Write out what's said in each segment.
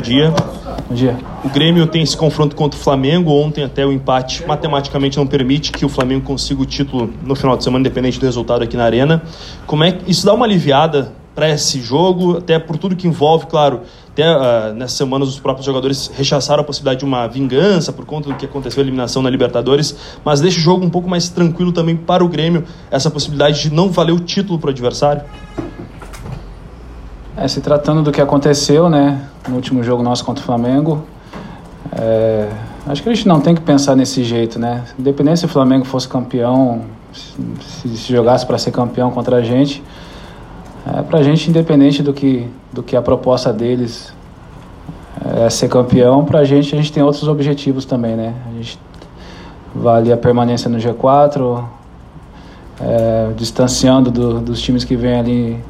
dia. Bom dia. O Grêmio tem esse confronto contra o Flamengo. Ontem até o empate matematicamente não permite que o Flamengo consiga o título no final de semana, independente do resultado aqui na Arena. Como é que isso dá uma aliviada para esse jogo, até por tudo que envolve, claro, até uh, nessas semanas os próprios jogadores rechaçaram a possibilidade de uma vingança por conta do que aconteceu a eliminação na Libertadores, mas deixa o jogo um pouco mais tranquilo também para o Grêmio, essa possibilidade de não valer o título para o adversário? É, se tratando do que aconteceu, né, no último jogo nosso contra o Flamengo, é, acho que a gente não tem que pensar nesse jeito, né? Independente se o Flamengo fosse campeão, se, se jogasse para ser campeão contra a gente, é, para a gente, independente do que, do que a proposta deles é ser campeão, para a gente, a gente tem outros objetivos também, né? A gente vale a permanência no G4, é, distanciando do, dos times que vêm ali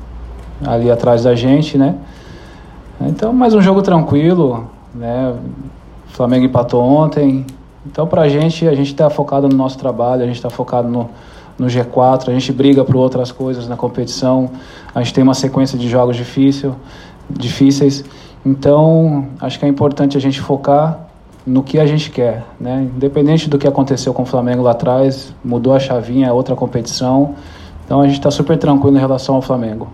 ali atrás da gente, né? Então, mais um jogo tranquilo, né? O Flamengo empatou ontem. Então, pra gente, a gente está focado no nosso trabalho, a gente está focado no, no G4, a gente briga por outras coisas na competição, a gente tem uma sequência de jogos difícil, difíceis. Então, acho que é importante a gente focar no que a gente quer, né? Independente do que aconteceu com o Flamengo lá atrás, mudou a chavinha, é outra competição. Então, a gente está super tranquilo em relação ao Flamengo.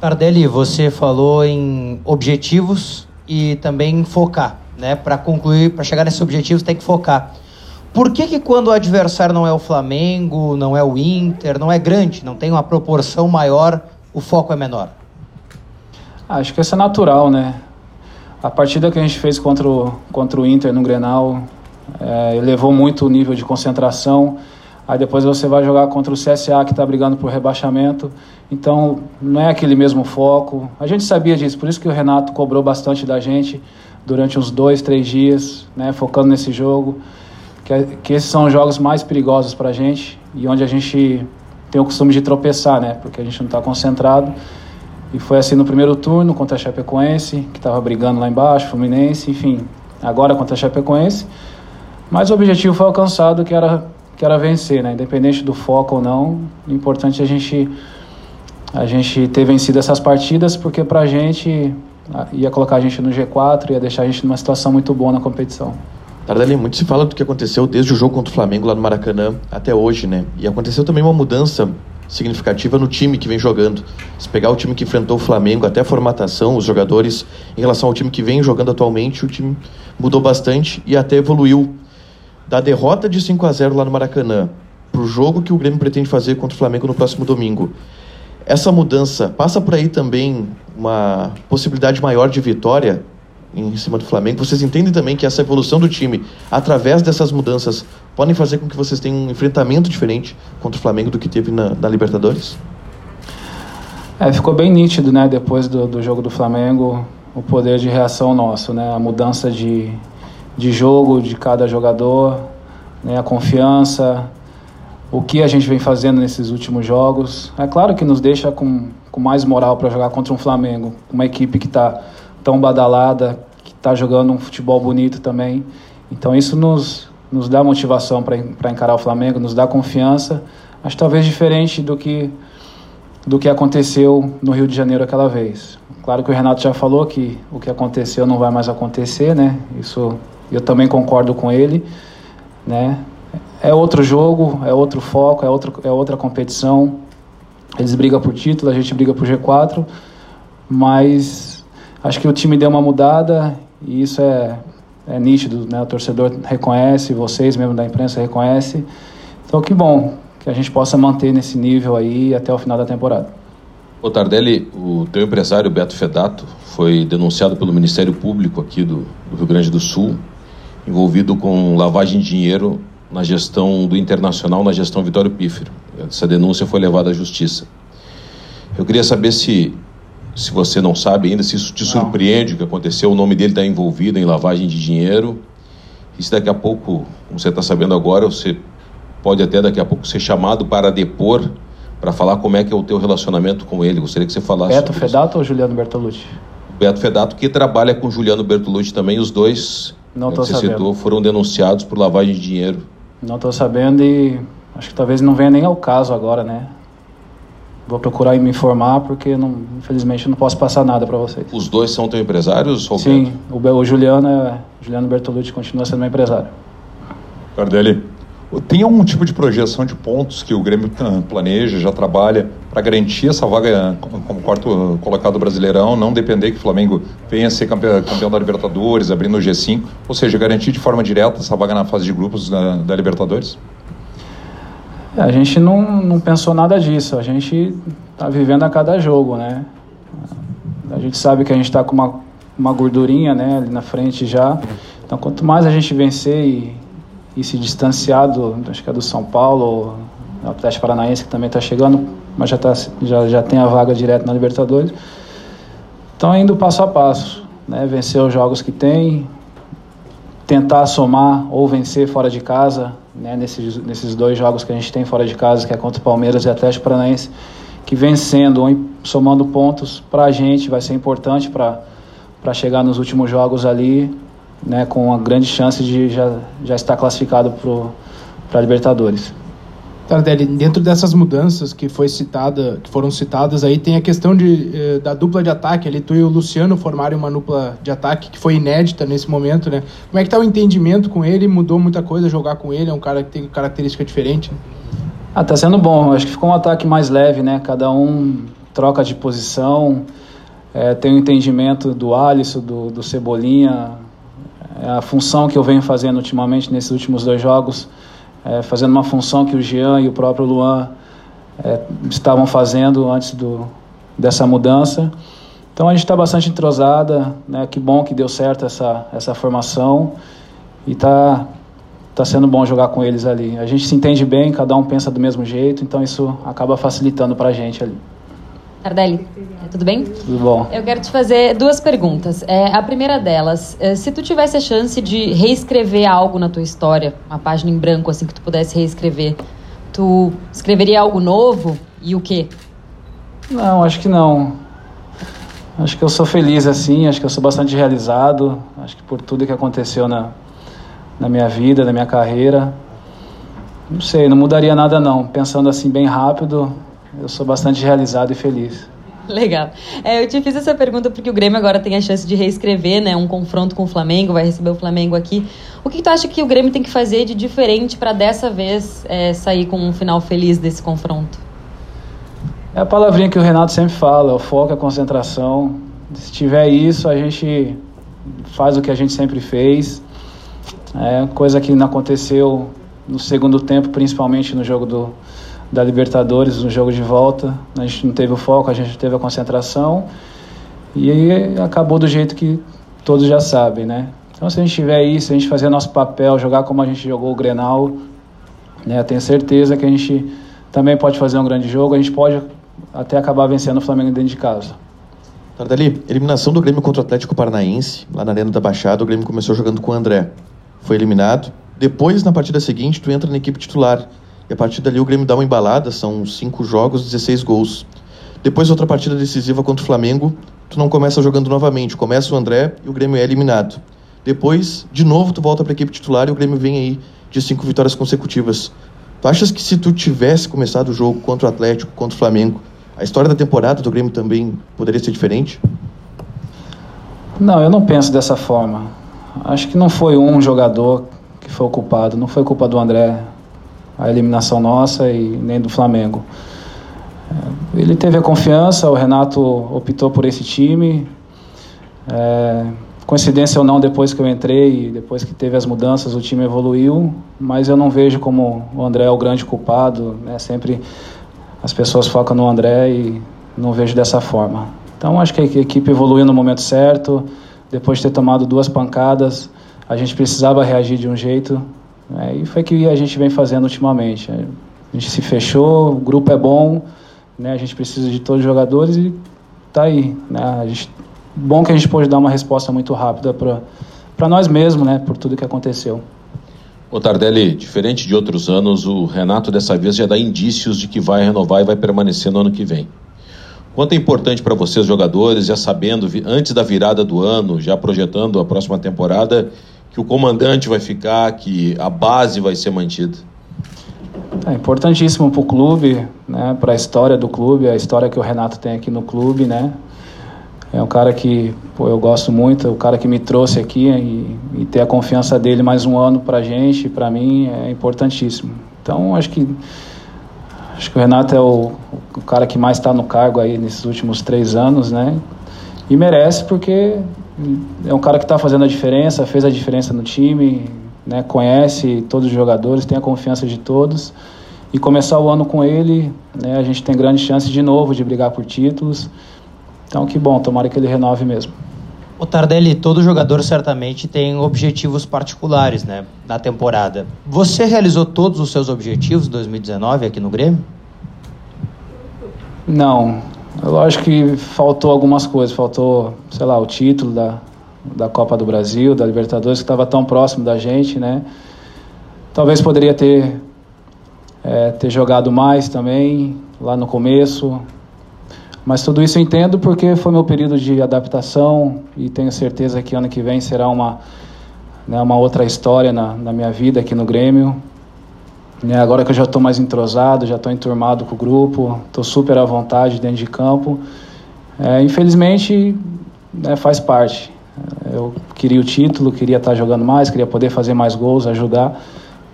Tardelli, você falou em objetivos e também focar, né? Para concluir, para chegar nesses objetivos tem que focar. Por que que quando o adversário não é o Flamengo, não é o Inter, não é grande, não tem uma proporção maior, o foco é menor? Acho que isso é natural, né? A partida que a gente fez contra o, contra o Inter no Grenal é, elevou muito o nível de concentração. Aí depois você vai jogar contra o CSA que está brigando por rebaixamento. Então não é aquele mesmo foco. A gente sabia disso, por isso que o Renato cobrou bastante da gente durante uns dois, três dias, né, focando nesse jogo. Que, que esses são os jogos mais perigosos para a gente e onde a gente tem o costume de tropeçar, né, porque a gente não está concentrado. E foi assim no primeiro turno contra a Chapecoense, que estava brigando lá embaixo, Fluminense, enfim, agora contra a Chapecoense. Mas o objetivo foi alcançado, que era que era vencer, né? Independente do foco ou não, o importante é a gente a gente ter vencido essas partidas, porque para a gente ia colocar a gente no G4, ia deixar a gente numa situação muito boa na competição. Tardelli, muito se fala do que aconteceu desde o jogo contra o Flamengo lá no Maracanã até hoje, né? E aconteceu também uma mudança significativa no time que vem jogando. Se pegar o time que enfrentou o Flamengo, até a formatação, os jogadores, em relação ao time que vem jogando atualmente, o time mudou bastante e até evoluiu da derrota de 5 a 0 lá no Maracanã para o jogo que o Grêmio pretende fazer contra o Flamengo no próximo domingo. Essa mudança passa por aí também uma possibilidade maior de vitória em cima do Flamengo. Vocês entendem também que essa evolução do time, através dessas mudanças, podem fazer com que vocês tenham um enfrentamento diferente contra o Flamengo do que teve na, na Libertadores? É, ficou bem nítido, né, depois do, do jogo do Flamengo, o poder de reação nosso, né, a mudança de, de jogo de cada jogador, né, a confiança, o que a gente vem fazendo nesses últimos jogos. É claro que nos deixa com, com mais moral para jogar contra um Flamengo, uma equipe que está tão badalada, que está jogando um futebol bonito também. Então isso nos, nos dá motivação para encarar o Flamengo, nos dá confiança, mas talvez diferente do que do que aconteceu no Rio de Janeiro aquela vez. Claro que o Renato já falou que o que aconteceu não vai mais acontecer, né? Isso eu também concordo com ele, né? É outro jogo, é outro foco, é, outro, é outra competição. Eles brigam por título, a gente briga por G4, mas acho que o time deu uma mudada e isso é, é nítido, né? O torcedor reconhece, vocês mesmo da imprensa reconhecem. Então que bom que a gente possa manter nesse nível aí até o final da temporada. Ô Tardelli, o teu empresário Beto Fedato foi denunciado pelo Ministério Público aqui do, do Rio Grande do Sul envolvido com lavagem de dinheiro na gestão do Internacional, na gestão Vitório Pífero. Essa denúncia foi levada à justiça. Eu queria saber se, se você não sabe ainda, se isso te surpreende o que aconteceu, o nome dele está envolvido em lavagem de dinheiro, e se daqui a pouco, como você está sabendo agora, você pode até daqui a pouco ser chamado para depor, para falar como é que é o teu relacionamento com ele. Gostaria que você falasse Beto Fedato isso. ou Juliano Bertolucci? Beto Fedato, que trabalha com Juliano Bertolucci também, os dois não estou sabendo. Citou, foram denunciados por lavagem de dinheiro. Não estou sabendo e acho que talvez não venha nem ao caso agora, né? vou procurar me informar porque não, infelizmente não posso passar nada para vocês. Os dois são teu empresários, Roberto? Sim, o, o Juliano, é, Juliano Bertolucci continua sendo meu empresário. Tardelli, tem algum tipo de projeção de pontos que o Grêmio planeja, já trabalha para garantir essa vaga como quarto colocado brasileirão, não depender que o Flamengo venha a ser campeão, da Libertadores, abrindo o G5, ou seja, garantir de forma direta essa vaga na fase de grupos da, da Libertadores? É, a gente não, não pensou nada disso, a gente está vivendo a cada jogo, né? A gente sabe que a gente está com uma, uma gordurinha né, ali na frente já, então quanto mais a gente vencer e, e se distanciar do, acho que é do São Paulo, o Atlético Paranaense que também está chegando, mas já, tá, já, já tem a vaga direto na Libertadores. Então indo passo a passo, né? vencer os jogos que tem, tentar somar ou vencer fora de casa, né? nesses, nesses dois jogos que a gente tem fora de casa, que é contra o Palmeiras e Atlético Paranaense, que vencendo ou somando pontos para a gente vai ser importante para chegar nos últimos jogos ali, né? com a grande chance de já, já estar classificado para a Libertadores. Tardelli, dentro dessas mudanças que foi citada, que foram citadas aí, tem a questão de, eh, da dupla de ataque. Ali tu e o Luciano formarem uma dupla de ataque que foi inédita nesse momento, né? Como é que tá o entendimento com ele? Mudou muita coisa jogar com ele? É um cara que tem característica diferente? Né? Ah, tá sendo bom. Acho que ficou um ataque mais leve, né? Cada um troca de posição. É, tem o entendimento do Alisson, do, do Cebolinha. É a função que eu venho fazendo ultimamente nesses últimos dois jogos é, fazendo uma função que o Jean e o próprio Luan é, estavam fazendo antes do, dessa mudança. Então a gente está bastante entrosada, né? Que bom que deu certo essa, essa formação e está tá sendo bom jogar com eles ali. A gente se entende bem, cada um pensa do mesmo jeito, então isso acaba facilitando para a gente ali. Tardelli, tudo bem? Tudo bom. Eu quero te fazer duas perguntas. É, a primeira delas, é, se tu tivesse a chance de reescrever algo na tua história, uma página em branco assim que tu pudesse reescrever, tu escreveria algo novo e o quê? Não, acho que não. Acho que eu sou feliz assim, acho que eu sou bastante realizado, acho que por tudo que aconteceu na, na minha vida, na minha carreira. Não sei, não mudaria nada não. Pensando assim bem rápido, eu sou bastante realizado e feliz. Legal. É, eu te fiz essa pergunta porque o Grêmio agora tem a chance de reescrever, né, um confronto com o Flamengo, vai receber o Flamengo aqui. O que, que tu acha que o Grêmio tem que fazer de diferente para dessa vez é, sair com um final feliz desse confronto? É a palavrinha que o Renato sempre fala, o foco, a concentração. Se tiver isso, a gente faz o que a gente sempre fez. É coisa que não aconteceu no segundo tempo, principalmente no jogo do, da Libertadores no jogo de volta. A gente não teve o foco, a gente teve a concentração e aí acabou do jeito que todos já sabem, né? Então se a gente tiver isso, a gente fazer nosso papel, jogar como a gente jogou o Grenal, né? Tenho certeza que a gente também pode fazer um grande jogo, a gente pode até acabar vencendo o Flamengo dentro de casa. Tardelli, eliminação do Grêmio contra o Atlético Paranaense, lá na Arena da Baixada, o Grêmio começou jogando com o André. Foi eliminado. Depois, na partida seguinte, tu entra na equipe titular. E a partir dali o Grêmio dá uma embalada, são cinco jogos, 16 gols. Depois outra partida decisiva contra o Flamengo, tu não começa jogando novamente, começa o André e o Grêmio é eliminado. Depois, de novo, tu volta para a equipe titular e o Grêmio vem aí de cinco vitórias consecutivas. Tu achas que se tu tivesse começado o jogo contra o Atlético, contra o Flamengo, a história da temporada do Grêmio também poderia ser diferente? Não, eu não penso dessa forma. Acho que não foi um jogador que foi culpado, não foi culpa do André, a eliminação nossa e nem do Flamengo. É, ele teve a confiança, o Renato optou por esse time. É, coincidência ou não, depois que eu entrei, depois que teve as mudanças, o time evoluiu, mas eu não vejo como o André é o grande culpado. Né? Sempre as pessoas focam no André e não vejo dessa forma. Então acho que a equipe evoluiu no momento certo. Depois de ter tomado duas pancadas, a gente precisava reagir de um jeito é, e foi que a gente vem fazendo ultimamente. A gente se fechou, o grupo é bom, né? a gente precisa de todos os jogadores e tá aí. Né? A gente, bom que a gente pôde dar uma resposta muito rápida para nós mesmos, né? por tudo que aconteceu. Ô Tardelli, diferente de outros anos, o Renato dessa vez já dá indícios de que vai renovar e vai permanecer no ano que vem. Quanto é importante para vocês, jogadores, já sabendo, antes da virada do ano, já projetando a próxima temporada, que o comandante vai ficar, que a base vai ser mantida? É importantíssimo para o clube, né, para a história do clube, a história que o Renato tem aqui no clube, né? É um cara que pô, eu gosto muito, o cara que me trouxe aqui e, e ter a confiança dele mais um ano para a gente, para mim, é importantíssimo. Então, acho que acho que o Renato é o, o cara que mais está no cargo aí nesses últimos três anos, né? E merece porque é um cara que está fazendo a diferença, fez a diferença no time, né? Conhece todos os jogadores, tem a confiança de todos. E começar o ano com ele, né? A gente tem grande chance de novo de brigar por títulos. Então, que bom, tomara que ele renove mesmo. O Tardelli, todo jogador certamente tem objetivos particulares, né, na temporada. Você realizou todos os seus objetivos em 2019 aqui no Grêmio? Não. Acho que faltou algumas coisas. Faltou, sei lá, o título da, da Copa do Brasil, da Libertadores, que estava tão próximo da gente, né? Talvez poderia ter, é, ter jogado mais também, lá no começo, mas tudo isso eu entendo porque foi meu período de adaptação e tenho certeza que ano que vem será uma, né, uma outra história na, na minha vida aqui no Grêmio. Né, agora que eu já estou mais entrosado, já estou enturmado com o grupo, estou super à vontade dentro de campo. É, infelizmente, né, faz parte. Eu queria o título, queria estar jogando mais, queria poder fazer mais gols, ajudar,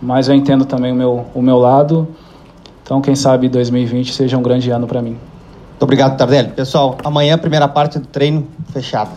mas eu entendo também o meu, o meu lado. Então, quem sabe 2020 seja um grande ano para mim. Muito obrigado, Tardelli. Pessoal, amanhã, primeira parte do treino fechada.